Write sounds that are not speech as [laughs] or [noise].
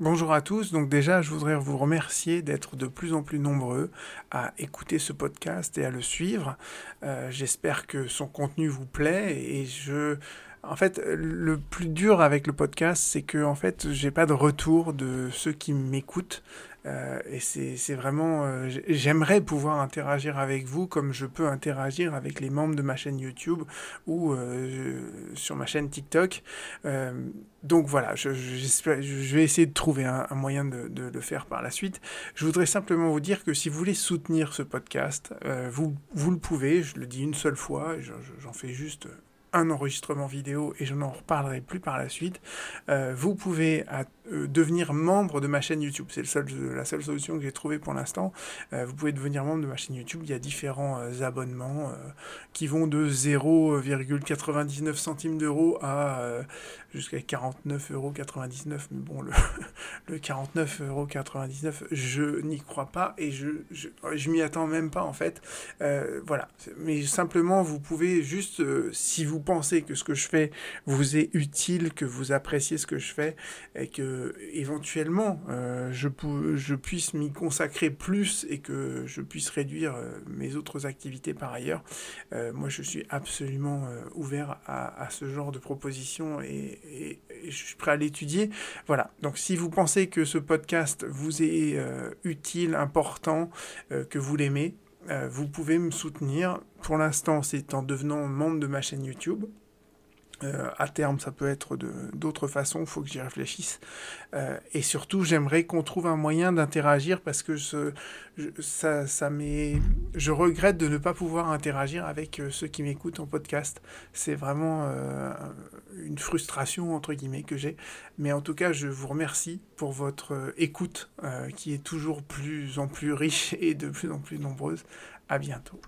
Bonjour à tous, donc déjà je voudrais vous remercier d'être de plus en plus nombreux à écouter ce podcast et à le suivre. Euh, j'espère que son contenu vous plaît et je... En fait, le plus dur avec le podcast, c'est que en fait, j'ai pas de retour de ceux qui m'écoutent. Euh, et c'est vraiment, euh, j'aimerais pouvoir interagir avec vous comme je peux interagir avec les membres de ma chaîne YouTube ou euh, sur ma chaîne TikTok. donc voilà, je, je, vais essayer de trouver un, moyen de, le faire par la suite. Je voudrais simplement vous dire que si vous voulez soutenir ce podcast, vous, vous le pouvez, je le dis une seule fois, j'en fais juste un enregistrement vidéo et je n'en reparlerai plus par la suite. Euh, vous pouvez euh, devenir membre de ma chaîne YouTube. C'est seul, la seule solution que j'ai trouvée pour l'instant. Euh, vous pouvez devenir membre de ma chaîne YouTube. Il y a différents abonnements qui vont de 0,99 centimes d'euros à jusqu'à 49,99 euros. Mais bon, le, [laughs] le 49,99 euros, je n'y crois pas et je, je, je m'y attends même pas en fait. voilà. Mais simplement, vous pouvez juste, si vous pensez que ce que je fais vous est utile, que vous appréciez ce que je fais et que éventuellement euh, je, puisse m'y consacrer plus et que je puisse réduire euh, mes autres activités par ailleurs, euh, moi je suis absolument ouvert à, ce genre de propositions et, je suis prêt à l'étudier. Voilà, donc si vous pensez que ce podcast vous est utile, important, que vous l'aimez, euh, vous pouvez me soutenir. Pour l'instant, c'est en devenant membre de ma chaîne YouTube. Euh, à terme, ça peut être d'autres façons, il faut que j'y réfléchisse. Euh, et surtout, j'aimerais qu'on trouve un moyen d'interagir parce que je, ça, ça je regrette de ne pas pouvoir interagir avec euh, ceux qui m'écoutent en podcast. C'est vraiment une frustration, entre guillemets, que j'ai. Mais en tout cas, je vous remercie pour votre écoute qui est toujours plus en plus riche [laughs] et de plus en plus nombreuse. À bientôt.